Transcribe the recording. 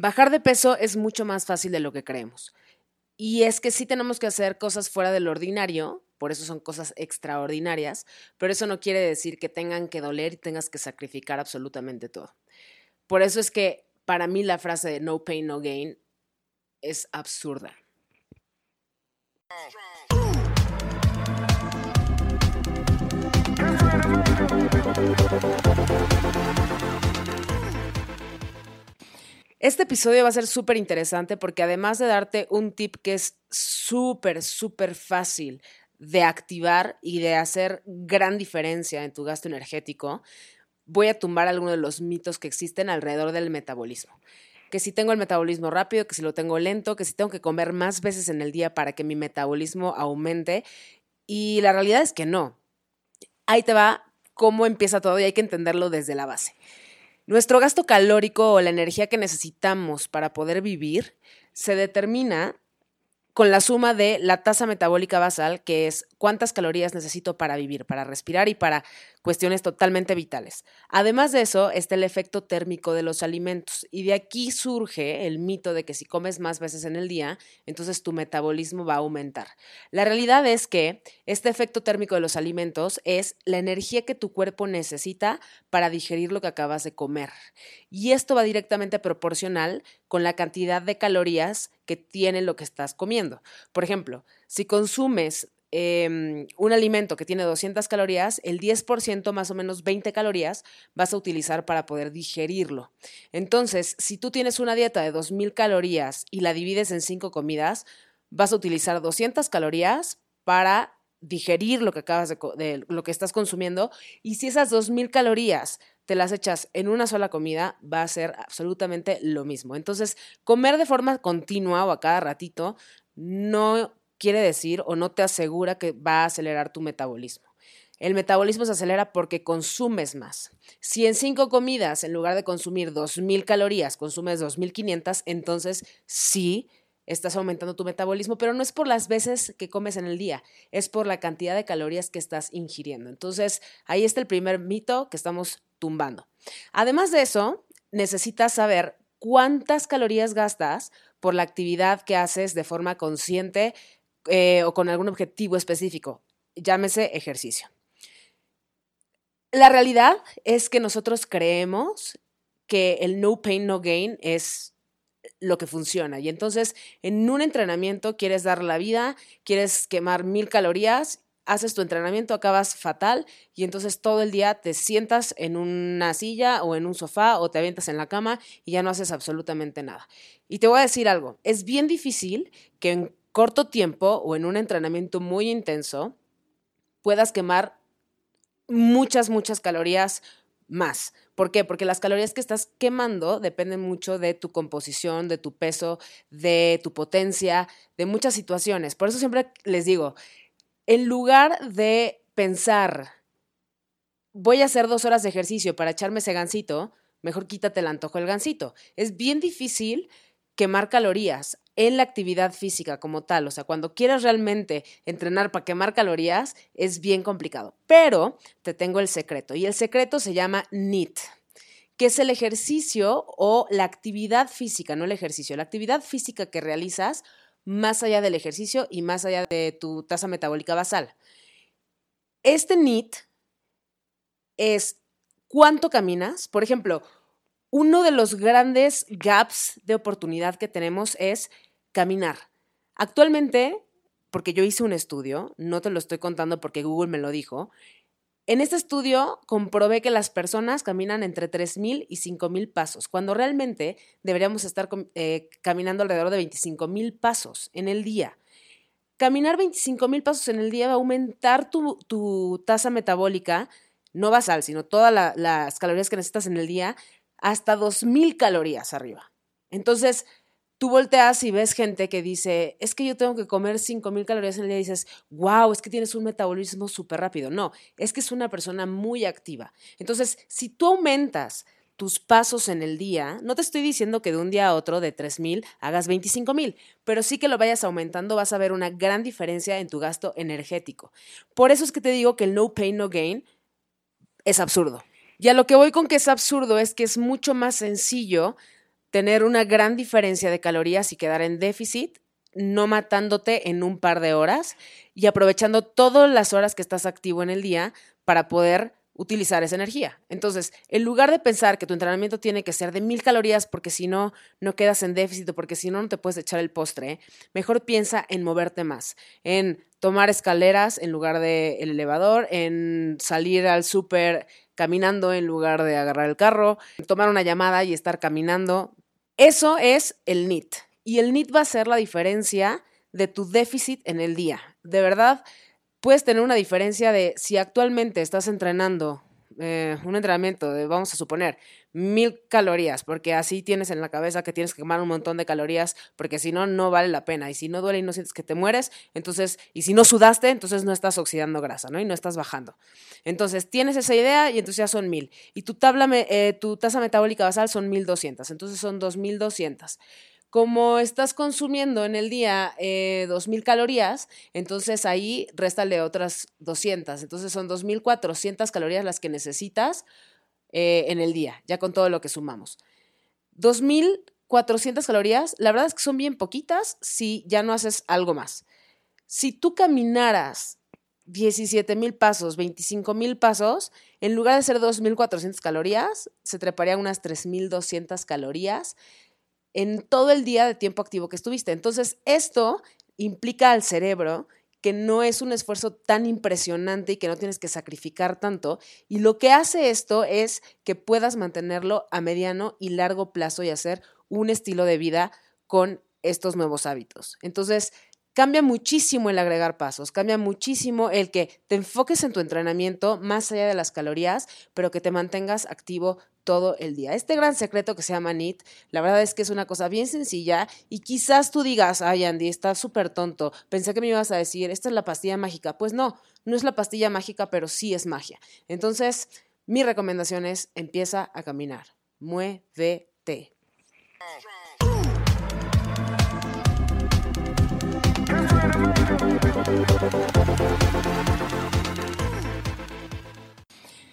Bajar de peso es mucho más fácil de lo que creemos. Y es que sí tenemos que hacer cosas fuera del ordinario, por eso son cosas extraordinarias, pero eso no quiere decir que tengan que doler y tengas que sacrificar absolutamente todo. Por eso es que para mí la frase no pain, no gain es absurda. Este episodio va a ser súper interesante porque además de darte un tip que es súper, súper fácil de activar y de hacer gran diferencia en tu gasto energético, voy a tumbar algunos de los mitos que existen alrededor del metabolismo. Que si tengo el metabolismo rápido, que si lo tengo lento, que si tengo que comer más veces en el día para que mi metabolismo aumente. Y la realidad es que no. Ahí te va cómo empieza todo y hay que entenderlo desde la base. Nuestro gasto calórico o la energía que necesitamos para poder vivir se determina con la suma de la tasa metabólica basal, que es cuántas calorías necesito para vivir, para respirar y para cuestiones totalmente vitales. Además de eso, está el efecto térmico de los alimentos y de aquí surge el mito de que si comes más veces en el día, entonces tu metabolismo va a aumentar. La realidad es que este efecto térmico de los alimentos es la energía que tu cuerpo necesita para digerir lo que acabas de comer. Y esto va directamente proporcional con la cantidad de calorías que tiene lo que estás comiendo. Por ejemplo, si consumes em, un alimento que tiene 200 calorías, el 10% más o menos 20 calorías vas a utilizar para poder digerirlo. Entonces, si tú tienes una dieta de 2000 calorías y la divides en 5 comidas, vas a utilizar 200 calorías para digerir lo que acabas de, de lo que estás consumiendo y si esas 2000 calorías te las echas en una sola comida, va a ser absolutamente lo mismo. Entonces, comer de forma continua o a cada ratito no quiere decir o no te asegura que va a acelerar tu metabolismo. El metabolismo se acelera porque consumes más. Si en cinco comidas, en lugar de consumir 2.000 calorías, consumes 2.500, entonces sí estás aumentando tu metabolismo, pero no es por las veces que comes en el día, es por la cantidad de calorías que estás ingiriendo. Entonces, ahí está el primer mito que estamos tumbando. Además de eso, necesitas saber cuántas calorías gastas por la actividad que haces de forma consciente eh, o con algún objetivo específico, llámese ejercicio. La realidad es que nosotros creemos que el no pain, no gain es lo que funciona. Y entonces, en un entrenamiento quieres dar la vida, quieres quemar mil calorías, haces tu entrenamiento, acabas fatal y entonces todo el día te sientas en una silla o en un sofá o te avientas en la cama y ya no haces absolutamente nada. Y te voy a decir algo, es bien difícil que corto tiempo o en un entrenamiento muy intenso puedas quemar muchas, muchas calorías más. ¿Por qué? Porque las calorías que estás quemando dependen mucho de tu composición, de tu peso, de tu potencia, de muchas situaciones. Por eso siempre les digo, en lugar de pensar, voy a hacer dos horas de ejercicio para echarme ese gansito, mejor quítate el antojo del gansito. Es bien difícil quemar calorías en la actividad física como tal. O sea, cuando quieres realmente entrenar para quemar calorías, es bien complicado. Pero te tengo el secreto y el secreto se llama NEAT que es el ejercicio o la actividad física, no el ejercicio, la actividad física que realizas más allá del ejercicio y más allá de tu tasa metabólica basal. Este NEAT es cuánto caminas. Por ejemplo, uno de los grandes gaps de oportunidad que tenemos es caminar. Actualmente, porque yo hice un estudio, no te lo estoy contando porque Google me lo dijo, en este estudio comprobé que las personas caminan entre 3.000 y 5.000 pasos, cuando realmente deberíamos estar eh, caminando alrededor de 25.000 pasos en el día. Caminar 25.000 pasos en el día va a aumentar tu, tasa metabólica, no basal, sino todas las calorías que necesitas en el día, hasta 2.000 calorías arriba. Entonces, tú volteas y ves gente que dice, es que yo tengo que comer 5.000 calorías en el día y dices, wow, es que tienes un metabolismo súper rápido. No, es que es una persona muy activa. Entonces, si tú aumentas tus pasos en el día, no te estoy diciendo que de un día a otro de 3.000 hagas 25.000, pero sí que lo vayas aumentando, vas a ver una gran diferencia en tu gasto energético. Por eso es que te digo que el no pain, no gain es absurdo. Y a lo que voy con que es absurdo es que es mucho más sencillo tener una gran diferencia de calorías y quedar en déficit, no matándote en un par de horas y aprovechando todas las horas que estás activo en el día para poder utilizar esa energía. Entonces, en lugar de pensar que tu entrenamiento tiene que ser de mil calorías porque si no, no quedas en déficit o porque si no, no te puedes echar el postre, mejor piensa en moverte más, en tomar escaleras en lugar del el elevador, en salir al súper caminando en lugar de agarrar el carro, tomar una llamada y estar caminando. Eso es el NIT. Y el NIT va a ser la diferencia de tu déficit en el día. De verdad, puedes tener una diferencia de si actualmente estás entrenando eh, un entrenamiento de, vamos a suponer, mil calorías, porque así tienes en la cabeza que tienes que quemar un montón de calorías, porque si no, no vale la pena. Y si no duele y no sientes que te mueres, entonces, y si no sudaste, entonces no estás oxidando grasa, ¿no? Y no estás bajando. Entonces, tienes esa idea y entonces ya son mil. Y tu, tabla, eh, tu tasa metabólica basal son 1200, entonces son 2200 como estás consumiendo en el día eh, 2.000 calorías, entonces ahí réstale otras 200. Entonces son 2.400 calorías las que necesitas eh, en el día, ya con todo lo que sumamos. 2.400 calorías, la verdad es que son bien poquitas si ya no haces algo más. Si tú caminaras 17.000 pasos, 25.000 pasos, en lugar de ser 2.400 calorías, se treparían unas 3.200 calorías en todo el día de tiempo activo que estuviste. Entonces, esto implica al cerebro que no es un esfuerzo tan impresionante y que no tienes que sacrificar tanto. Y lo que hace esto es que puedas mantenerlo a mediano y largo plazo y hacer un estilo de vida con estos nuevos hábitos. Entonces, cambia muchísimo el agregar pasos, cambia muchísimo el que te enfoques en tu entrenamiento más allá de las calorías, pero que te mantengas activo todo el día. Este gran secreto que se llama NIT, la verdad es que es una cosa bien sencilla y quizás tú digas, ay Andy, estás súper tonto, pensé que me ibas a decir, esta es la pastilla mágica. Pues no, no es la pastilla mágica, pero sí es magia. Entonces, mi recomendación es, empieza a caminar, muévete. ありがとうございまし。